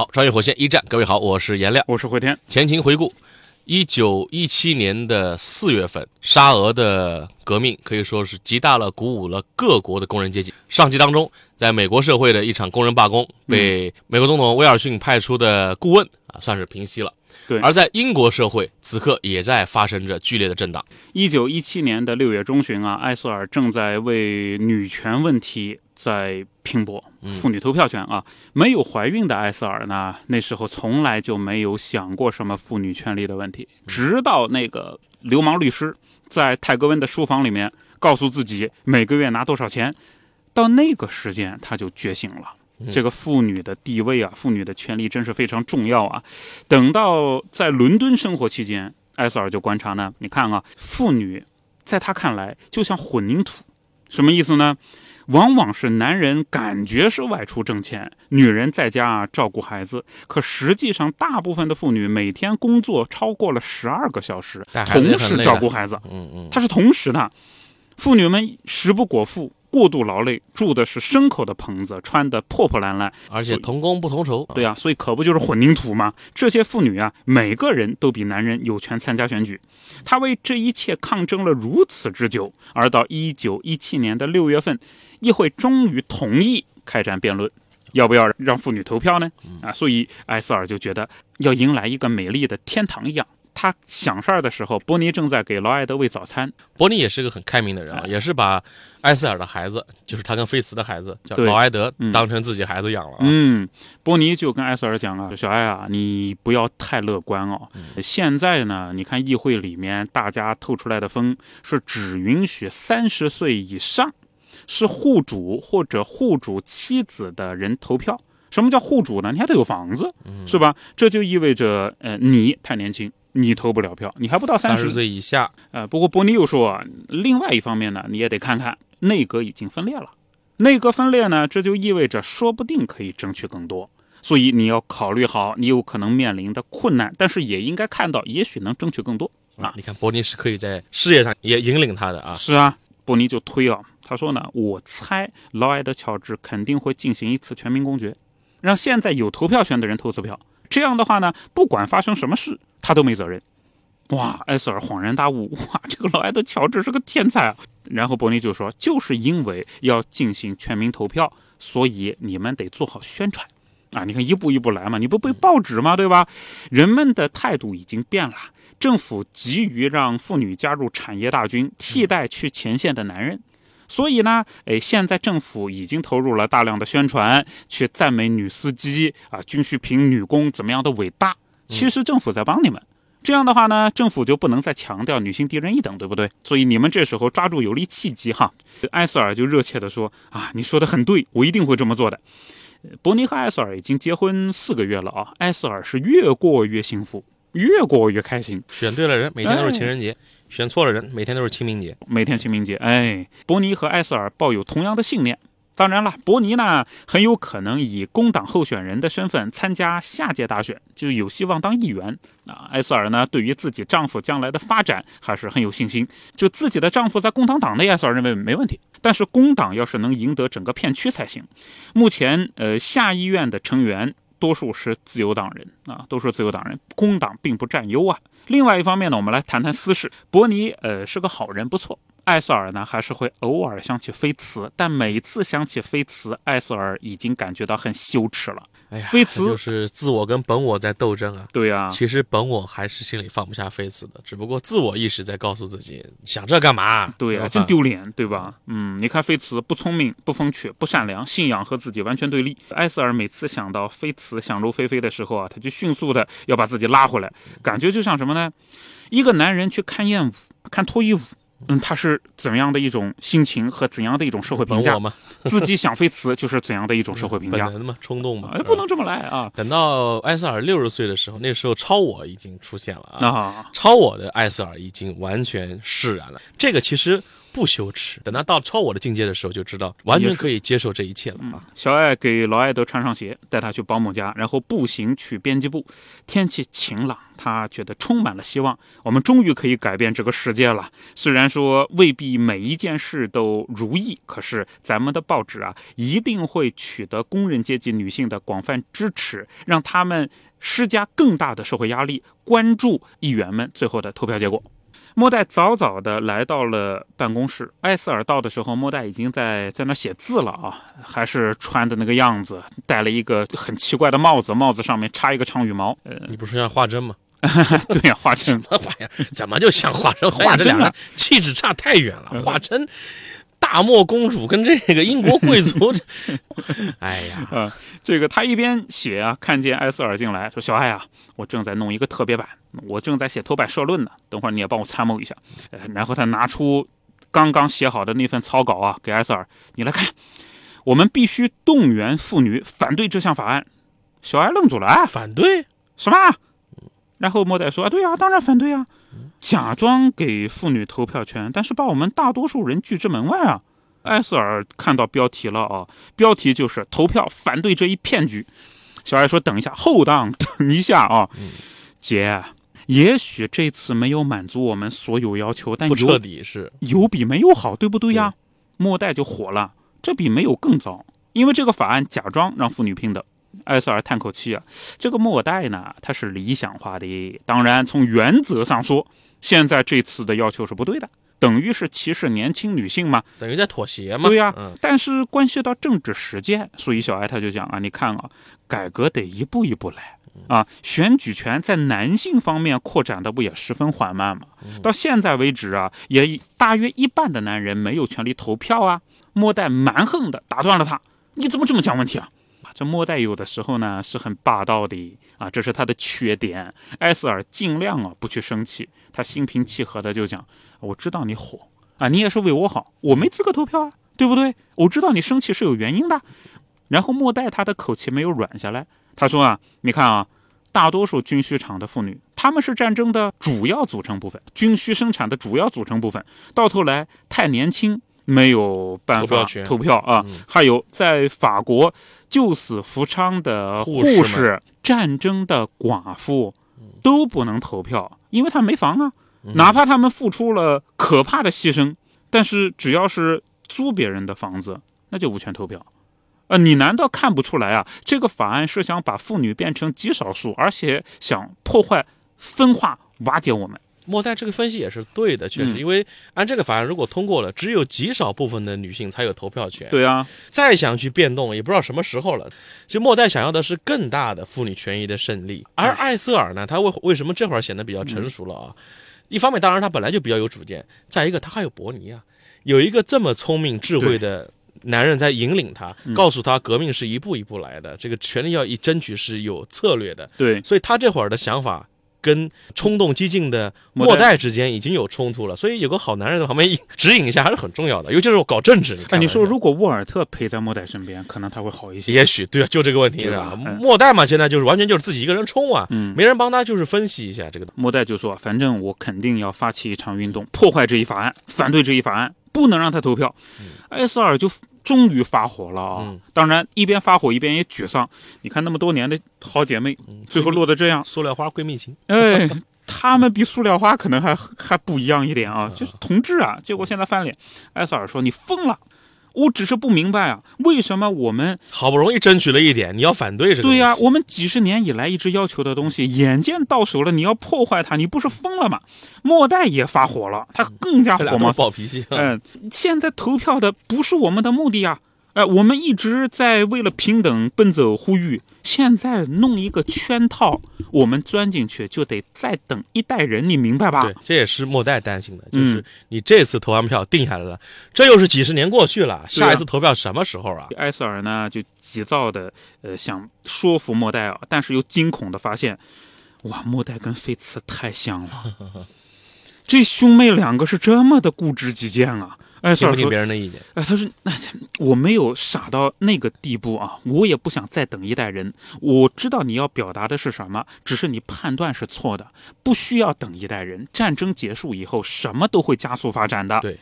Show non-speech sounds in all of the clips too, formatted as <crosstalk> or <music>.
好，穿越火线一战，各位好，我是颜亮。我是回天。前情回顾，一九一七年的四月份，沙俄的革命可以说是极大了鼓舞了各国的工人阶级。上集当中，在美国社会的一场工人罢工，被美国总统威尔逊派出的顾问啊，算是平息了。对而在英国社会，此刻也在发生着剧烈的震荡。一九一七年的六月中旬啊，艾瑟尔正在为女权问题在拼搏，妇女投票权啊。没有怀孕的艾斯尔呢，那时候从来就没有想过什么妇女权利的问题，直到那个流氓律师在泰格温的书房里面告诉自己每个月拿多少钱，到那个时间他就觉醒了。这个妇女的地位啊，妇女的权利真是非常重要啊。等到在伦敦生活期间，艾斯尔就观察呢，你看啊，妇女在他看来就像混凝土，什么意思呢？往往是男人感觉是外出挣钱，女人在家照顾孩子，可实际上大部分的妇女每天工作超过了十二个小时同时照顾孩子，嗯嗯，她是同时的。妇女们食不果腹，过度劳累，住的是牲口的棚子，穿的破破烂烂，而且同工不同酬。对啊，所以可不就是混凝土吗？这些妇女啊，每个人都比男人有权参加选举。她为这一切抗争了如此之久，而到一九一七年的六月份，议会终于同意开展辩论，要不要让妇女投票呢？啊，所以埃塞尔就觉得要迎来一个美丽的天堂一样。他想事儿的时候，波尼正在给劳埃德喂早餐。伯尼也是个很开明的人啊，也是把埃塞尔的孩子，就是他跟菲茨的孩子，叫劳埃德，嗯当成自己孩子养了啊。嗯，波尼就跟埃塞尔讲了，小艾啊，你不要太乐观哦。现在呢，你看议会里面大家透出来的风是只允许三十岁以上是户主或者户主妻子的人投票。什么叫户主呢？你还得有房子，是吧？这就意味着，呃，你太年轻，你投不了票，你还不到三十十岁以下，呃，不过伯尼又说啊，另外一方面呢，你也得看看内阁已经分裂了。内阁分裂呢，这就意味着说不定可以争取更多，所以你要考虑好你有可能面临的困难，但是也应该看到，也许能争取更多啊。你看伯尼是可以在事业上也引领他的啊。是啊，伯尼就推啊，他说呢，我猜劳埃德乔治肯定会进行一次全民公决，让现在有投票权的人投次票。这样的话呢，不管发生什么事，他都没责任。哇，埃塞尔恍然大悟，<laughs> 哇，这个老埃德乔治是个天才啊！然后伯尼就说，就是因为要进行全民投票，所以你们得做好宣传啊！你看一步一步来嘛，你不被报纸吗？对吧？人们的态度已经变了，政府急于让妇女加入产业大军，替代去前线的男人。所以呢，哎，现在政府已经投入了大量的宣传，去赞美女司机啊，军需品女工怎么样的伟大。其实政府在帮你们。这样的话呢，政府就不能再强调女性低人一等，对不对？所以你们这时候抓住有利契机哈。埃塞尔就热切地说啊，你说的很对，我一定会这么做的。呃伯尼和埃塞尔已经结婚四个月了啊，埃塞尔是越过越幸福，越过越开心。选对了人，每天都是情人节；选错了人，每天都是清明节。每天清明节，哎，伯尼和埃塞尔抱有同样的信念。当然了，伯尼呢很有可能以工党候选人的身份参加下届大选，就有希望当议员啊。埃塞尔呢对于自己丈夫将来的发展还是很有信心，就自己的丈夫在工党党内，埃塞尔认为没问题。但是工党要是能赢得整个片区才行。目前，呃，下议院的成员多数是自由党人啊，都是自由党人，工党并不占优啊。另外一方面呢，我们来谈谈私事。伯尼呃是个好人，不错。埃塞尔呢还是会偶尔想起菲茨，但每一次想起菲茨，艾瑟尔已经感觉到很羞耻了。哎呀，菲茨就是自我跟本我在斗争啊。对呀、其实本我还是心里放不下菲茨的，只不过自我意识在告诉自己，想这干嘛？对呀、吧真丢脸，对吧？嗯，你看菲茨不聪明、不风趣、不善良，信仰和自己完全对立。艾瑟尔每次想到菲茨想入非非的时候啊，他就迅速的要把自己拉回来，感觉就像什么呢？一个男人去看艳舞、看脱衣舞，嗯，他是怎样的一种心情和怎样的一种社会评价自己想飞词就是怎样的一种社会评价？本能嘛，冲动嘛哎，，不能这么来啊！等到艾瑟尔六十岁的时候，那时候超我已经出现了啊，啊，超我的艾瑟尔已经完全释然了。这个其实不羞耻，等他到超我的境界的时候，就知道完全可以接受这一切了啊。小爱给劳埃德穿上鞋，带他去保姆家，然后步行去编辑部。天气晴朗，他觉得充满了希望。我们终于可以改变这个世界了。虽然说未必每一件事都如意，可是咱们的报纸啊，一定会取得工人阶级女性的广泛支持，让他们施加更大的社会压力，关注议员们最后的投票结果。莫代早早的来到了办公室，艾斯尔到的时候，莫代已经在在那写字了啊，还是穿的那个样子，戴了一个很奇怪的帽子，帽子上面插一个长羽毛。呃，你不是像华珍吗？<laughs> 对呀、华珍什么玩意儿？怎么就像华珍？华个气质差太远了。华珍，大漠公主跟这个英国贵族，这 <laughs> 哎呀，这个他一边写啊，看见埃瑟尔进来，说：“小艾啊，我正在弄一个特别版，我正在写头版社论呢，等会儿你也帮我参谋一下。”呃，然后他拿出刚刚写好的那份草稿啊，给艾瑟尔，你来看，我们必须动员妇女反对这项法案。小艾愣住了，啊，反对什么？然后莫代说：“啊，对啊，当然反对啊，假装给妇女投票权，但是把我们大多数人拒之门外啊。”艾斯尔看到标题了啊，标题就是投票反对这一骗局。小艾说：“等一下，后当等一下啊，姐，也许这次没有满足我们所有要求，但不彻底是有比没有好，对不对呀？”末代就火了，这比没有更糟，因为这个法案假装让妇女平等。艾瑟尔叹口气啊，这个莫代呢，他是理想化的。当然，从原则上说，现在这次的要求是不对的，等于是歧视年轻女性嘛。等于在妥协嘛？对呀、嗯，但是关系到政治实践，所以小艾他就讲啊，你看啊，改革得一步一步来啊。选举权在男性方面扩展的不也十分缓慢吗？到现在为止啊，也大约一半的男人没有权利投票啊。莫代蛮横的打断了他，你怎么这么讲问题啊？这末代有的时候呢是很霸道的啊，这是他的缺点。艾瑟尔尽量啊不去生气，他心平气和的就讲：“我知道你火啊，你也是为我好，我没资格投票啊，对不对？我知道你生气是有原因的。”然后末代他的口气没有软下来，他说啊，你看啊，大多数军需厂的妇女，她们是战争的主要组成部分，军需生产的主要组成部分，到头来太年轻。没有办法投票啊！嗯还有在法国救死扶伤的护士护士、战争的寡妇都不能投票，因为他没房啊。嗯哪怕他们付出了可怕的牺牲，但是只要是租别人的房子，那就无权投票。呃，你难道看不出来啊？这个法案是想把妇女变成极少数，而且想破坏、分化、瓦解我们。莫代这个分析也是对的，确实，嗯因为按这个法案如果通过了，只有极少部分的女性才有投票权。，对啊，再想去变动，也不知道什么时候了。其实莫代想要的是更大的妇女权益的胜利，而艾瑟尔呢，他为为什么这会儿显得比较成熟了啊？一方面，当然他本来就比较有主见；再一个，他还有伯尼啊，有一个这么聪明智慧的男人在引领他，告诉他革命是一步一步来的，这个权利要一争取是有策略的。对，所以他这会儿的想法跟冲动激进的末代之间已经有冲突了，所以有个好男人在旁边指引一下还是很重要的，尤其是我搞政治。你哎，看，你说如果沃尔特陪在莫代身边，可能他会好一些。也许对啊，就这个问题对是吧？吧嗯末代嘛，现在就是完全就是自己一个人冲啊，嗯没人帮他，就是分析一下这个。莫代就说：“反正我肯定要发起一场运动，破坏这一法案，反对这一法案，不能让他投票。艾斯尔就终于发火了啊！嗯当然，一边发火一边也沮丧。你看那么多年的好姐妹，最后落得这样，塑料花闺蜜情，哎，她们比塑料花可能还还不一样一点啊，就是同志啊。结果现在翻脸，艾萨尔说：“你疯了！我只是不明白啊，为什么我们好不容易争取了一点，你要反对这个？对呀、我们几十年以来一直要求的东西，眼见到手了，你要破坏它，你不是疯了吗？末代也发火了，他更加 <laughs> 火吗。暴脾气。嗯、现在投票的不是我们的目的呀，哎、我们一直在为了平等奔走呼吁，现在弄一个圈套，我们钻进去就得再等一代人，你明白吧？对，这也是莫代担心的，就是嗯你这次投完票定下来了，这又是几十年过去了，下一次投票什么时候啊？埃塞尔呢就急躁的呃想说服莫代啊，但是又惊恐的发现，哇，莫代跟菲茨太像了。<laughs> 这兄妹两个是这么的固执己见啊！艾瑟听不听别人的意见？哎，他说：“那我没有傻到那个地步啊，我也不想再等一代人。我知道你要表达的是什么，只是你判断是错的，不需要等一代人。战争结束以后，什么都会加速发展的。”对。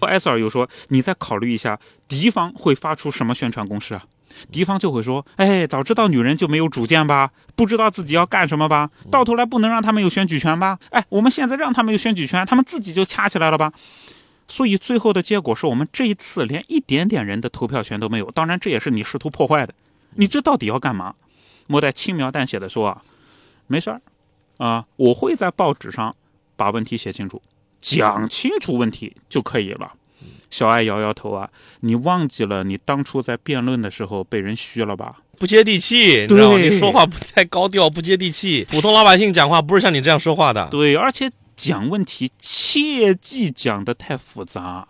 埃塞尔又说：“你再考虑一下，敌方会发出什么宣传攻势啊？敌方就会说：‘哎，早知道女人就没有主见吧，不知道自己要干什么吧，到头来不能让他们有选举权吧？哎，我们现在让他们有选举权，他们自己就掐起来了吧？’所以最后的结果是我们这一次连一点点人的投票权都没有。当然，这也是你试图破坏的。你这到底要干嘛？”莫代轻描淡写的说：“啊，没事儿，啊，我会在报纸上把问题写清楚。”讲清楚问题就可以了。小爱摇摇头啊，你忘记了你当初在辩论的时候被人虚了吧？不接地气，你知道吗？你说话不太高调，不接地气。普通老百姓讲话不是像你这样说话的。对，而且讲问题切忌讲的太复杂。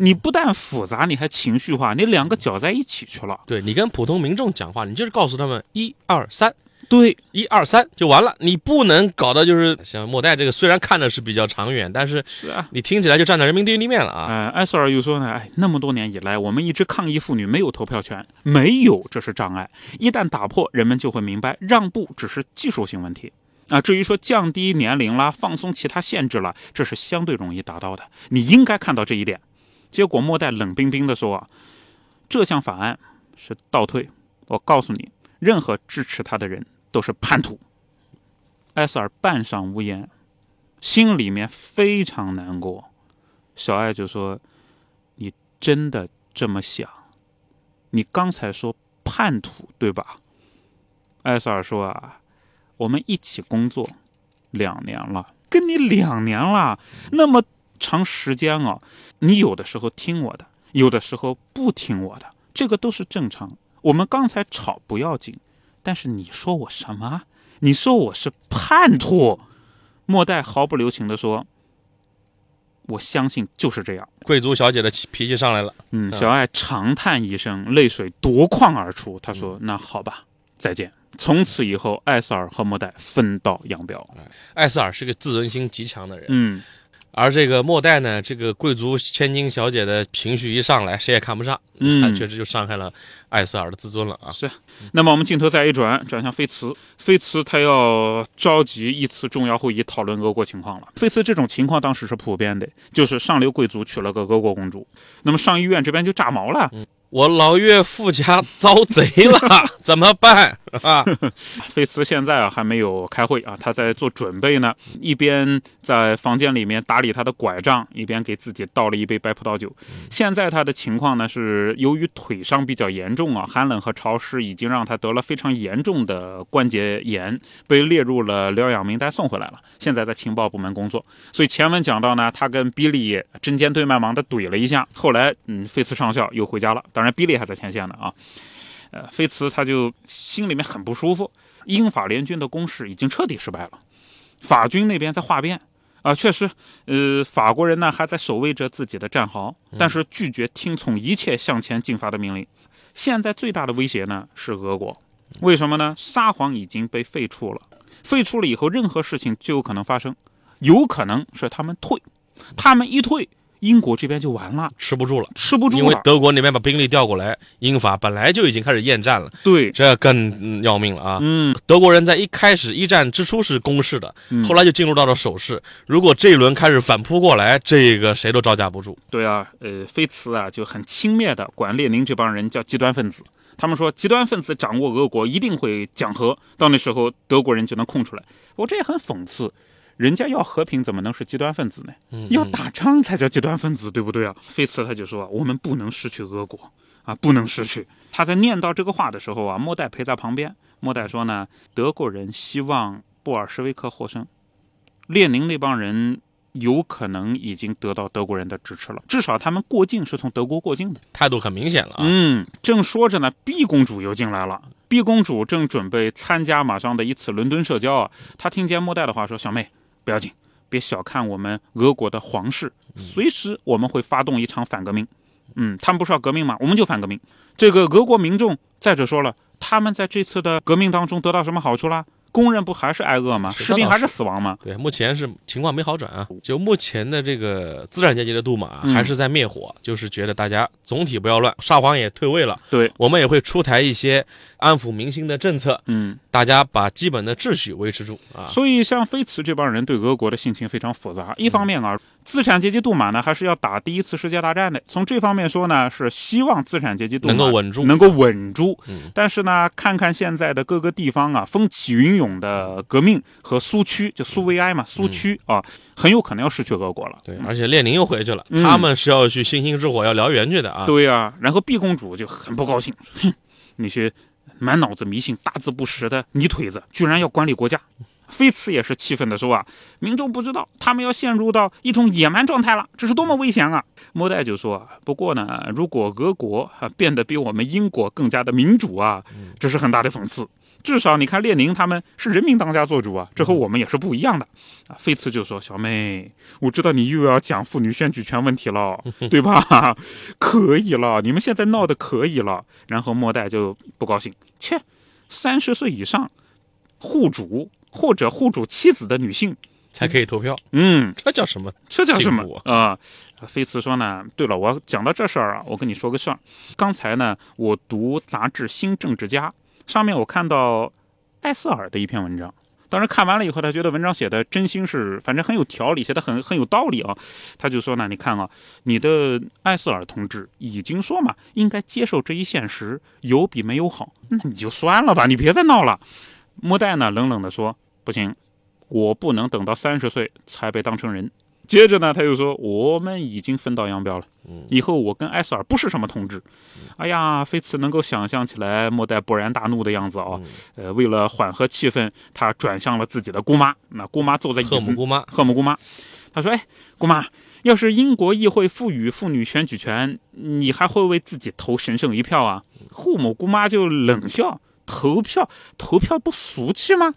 你不但复杂，你还情绪化，你两个搅在一起去了。对你跟普通民众讲话，你就是告诉他们一二三，对，一二三就完了。你不能搞的就是像莫代这个，虽然看的是比较长远，但是是啊。你听起来就站在人民对立面了啊。哎，埃塞尔又说呢，哎，那么多年以来，我们一直抗议妇女没有投票权，没有这是障碍。一旦打破，人们就会明白，让步只是技术性问题。啊，至于说降低年龄啦、放松其他限制了，这是相对容易达到的。你应该看到这一点。结果莫代冷冰冰地说：“，这项法案是倒退。我告诉你，任何支持他的人都是叛徒。”埃塞尔半晌无言，心里面非常难过。小艾就说：“你真的这么想？你刚才说叛徒对吧？”埃塞尔说：“啊，我们一起工作两年了，跟你两年了，那么。”长时间啊，你有的时候听我的，有的时候不听我的，这个都是正常。我们刚才吵不要紧，但是你说我什么？你说我是叛徒？莫代毫不留情地说：“我相信就是这样。”贵族小姐的脾气上来了。嗯，小爱长叹一声，泪水夺眶而出。他说：“那好吧，再见。”从此以后，艾瑟尔和莫代分道扬镳。艾瑟尔是个自尊心极强的人。嗯。而这个莫代呢，这个贵族千金小姐的情绪一上来，谁也看不上，嗯，<laughs> 确实就伤害了艾瑟尔的自尊了啊。是。那么我们镜头再一转，转向菲茨，菲茨他要召集一次重要会议讨论俄国情况了。菲茨这种情况当时是普遍的，就是上流贵族娶了个俄国公主，那么上议院这边就炸毛了。我老岳父家遭贼了，<laughs> 怎么办啊？<laughs> 菲茨现在啊还没有开会啊，他在做准备呢，一边在房间里面打理他的拐杖，一边给自己倒了一杯白葡萄酒。现在他的情况呢是由于腿伤比较严重啊，寒冷和潮湿已经让他得了非常严重的关节炎，被列入了疗养名单，送回来了。现在在情报部门工作。所以前文讲到呢，他跟比利针尖对麦芒的怼了一下，后来嗯，菲茨上校又回家了。当然，比利还在前线呢啊，呃，菲茨他就心里面很不舒服。英法联军的攻势已经彻底失败了，法军那边在哗变啊，确实，呃，法国人呢还在守卫着自己的战壕，但是拒绝听从一切向前进发的命令。现在最大的威胁呢是俄国，为什么呢？沙皇已经被废除了，废除了以后，任何事情就有可能发生，有可能是他们退，他们一退。英国这边就完了，吃不住了，吃不住了。因为德国那边把兵力调过来，英法本来就已经开始厌战了，对，这更要命了啊！嗯，德国人在一开始一战之初是攻势的，嗯后来就进入到了守势。如果这一轮开始反扑过来，这个谁都招架不住。对啊，呃，菲茨啊就很轻蔑的管列宁这帮人叫极端分子。他们说极端分子掌握俄国一定会讲和，到那时候德国人就能空出来。我这也很讽刺。人家要和平，怎么能是极端分子呢？要打仗才叫极端分子，对不对啊？菲茨他就说：“我们不能失去俄国啊，不能失去。”他在念到这个话的时候啊，莫代陪在旁边。莫代说呢：“德国人希望布尔什维克获胜，列宁那帮人有可能已经得到德国人的支持了，至少他们过境是从德国过境的，态度很明显了啊。”嗯，正说着呢，B 公主又进来了。B 公主正准备参加马上的一次伦敦社交啊，她听见莫代的话说：“小妹。”不要紧，别小看我们俄国的皇室，随时我们会发动一场反革命。嗯，他们不是要革命吗？我们就反革命。这个俄国民众，再者说了，他们在这次的革命当中得到什么好处啦？工人不还是挨饿吗？士兵还是死亡吗？对，目前是情况没好转啊。就目前的这个资产阶级的杜马嗯还是在灭火，就是觉得大家总体不要乱，沙皇也退位了，对，我们也会出台一些安抚民心的政策，嗯，大家把基本的秩序维持住啊。所以像菲茨这帮人对俄国的心情非常复杂。一方面啊，资产阶级杜马呢还是要打第一次世界大战的，从这方面说呢，是希望资产阶级杜马能够稳住能够稳住。嗯但是呢，看看现在的各个地方啊，风起云涌的革命和苏区，就苏维埃嘛，苏区啊，很有可能要失去俄国了。对，而且列宁又回去了，嗯他们是要去星星之火要燎原去的啊。对呀、然后毕公主就很不高兴，哼，你是满脑子迷信、大字不识的泥腿子，居然要管理国家。菲茨也是气愤地说啊，民众不知道，他们要陷入到一种野蛮状态了，这是多么危险啊！莫代就说啊，不过呢，如果俄国啊变得比我们英国更加的民主啊，这是很大的讽刺。至少你看列宁他们是人民当家做主啊，这和我们也是不一样的啊。菲茨就说：“小妹，我知道你又要讲妇女选举权问题了，<laughs> 对吧？可以了，你们现在闹得可以了。”然后莫代就不高兴，切，三十岁以上户主或者户主妻子的女性，才可以投票，嗯，这叫什么？这叫什么啊、菲茨说呢，对了，我讲到这事儿啊，我跟你说个事儿。刚才呢，我读杂志《新政治家》，上面我看到艾瑟尔的一篇文章。当时看完了以后，他觉得文章写的真心是，反正很有条理，写的很很有道理啊。他就说呢，你看啊，你的艾瑟尔同志已经说嘛，应该接受这一现实，有比没有好，那你就算了吧，你别再闹了。莫代呢，冷冷地说，不行，我不能等到三十岁才被当成人。接着呢，他又说：“我们已经分道扬镳了，以后我跟艾瑟尔不是什么同志。”哎呀，菲茨能够想象起来莫代勃然大怒的样子啊！呃，为了缓和气氛，他转向了自己的姑妈。那姑妈坐在椅子赫姆姑妈，赫姆姑妈，他说：“哎，姑妈，要是英国议会赋予妇女选举权，你还会为自己投神圣一票啊？”赫姆姑妈就冷笑：“投票，投票不俗气吗？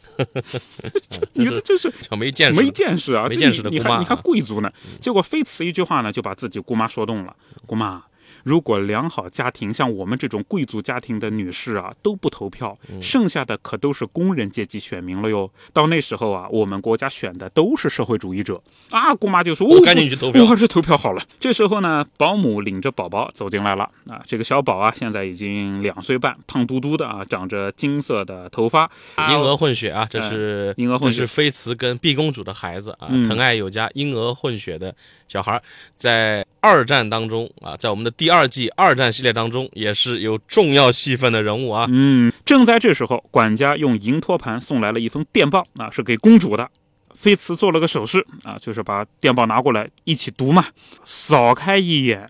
这女的就是叫没见识，没见识啊！没见识的你你还你还贵族呢。结果非此一句话呢，就把自己姑妈说动了。姑妈，如果良好家庭像我们这种贵族家庭的女士啊都不投票，嗯剩下的可都是工人阶级选民了哟。到那时候啊，我们国家选的都是社会主义者啊。姑妈就说：“哦我赶紧去投票我还是投票好了。”这时候呢，保姆领着宝宝走进来了啊。这个小宝啊，现在已经两岁半，胖嘟嘟的啊，长着金色的头发，婴儿混血啊，这是婴儿混血这是菲茨跟毕公主的孩子啊，嗯疼爱有加，婴儿混血的小孩，在二战当中啊，在我们的第二季二战系列当中也是有重要戏份的人物啊。嗯，正在这时候，管家用银托盘送来了一封电报，啊，是给公主的。菲茨做了个手势，啊，就是把电报拿过来一起读嘛。扫开一眼，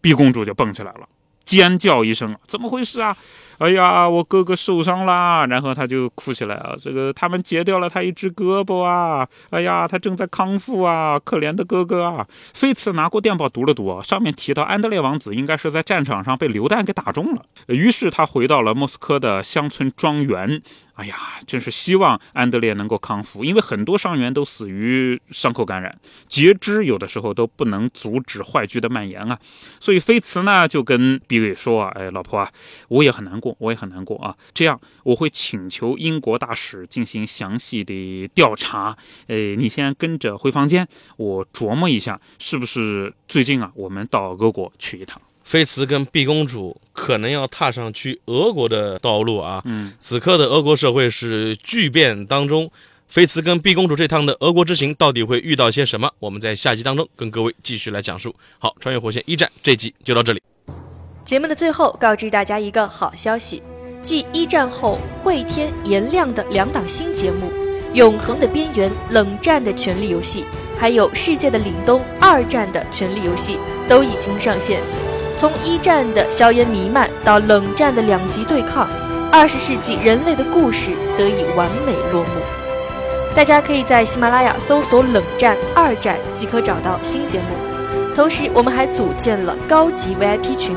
毕公主就蹦起来了，尖叫一声：“怎么回事啊？哎呀，我哥哥受伤啦！”然后他就哭起来啊，这个他们截掉了他一只胳膊啊！哎呀，他正在康复啊，可怜的哥哥啊！菲茨拿过电报读了读，上面提到安德烈王子应该是在战场上被榴弹给打中了，于是他回到了莫斯科的乡村庄园。哎呀，真是希望安德烈能够康复，因为很多伤员都死于伤口感染，截肢有的时候都不能阻止坏疽的蔓延啊。所以菲茨呢就跟比伟说啊，哎，老婆啊，我也很难过，我也很难过啊。这样我会请求英国大使进行详细的调查。呃，你先跟着回房间，我琢磨一下，是不是最近啊，我们到俄国去一趟。菲茨跟毕公主可能要踏上去俄国的道路啊。嗯，此刻的俄国社会是巨变当中，菲茨跟毕公主这趟的俄国之行到底会遇到些什么？我们在下集当中跟各位继续来讲述。好，穿越火线一战这集就到这里。节目的最后，告知大家一个好消息：继一战后汇天、颜亮的两档新节目《永恒的边缘》《冷战的权力游戏》，还有《世界的凛冬》二战的权力游戏都已经上线。从一战的硝烟弥漫到冷战的两极对抗，二十世纪人类的故事得以完美落幕。大家可以在喜马拉雅搜索“冷战”“二战”即可找到新节目。同时，我们还组建了高级 VIP 群，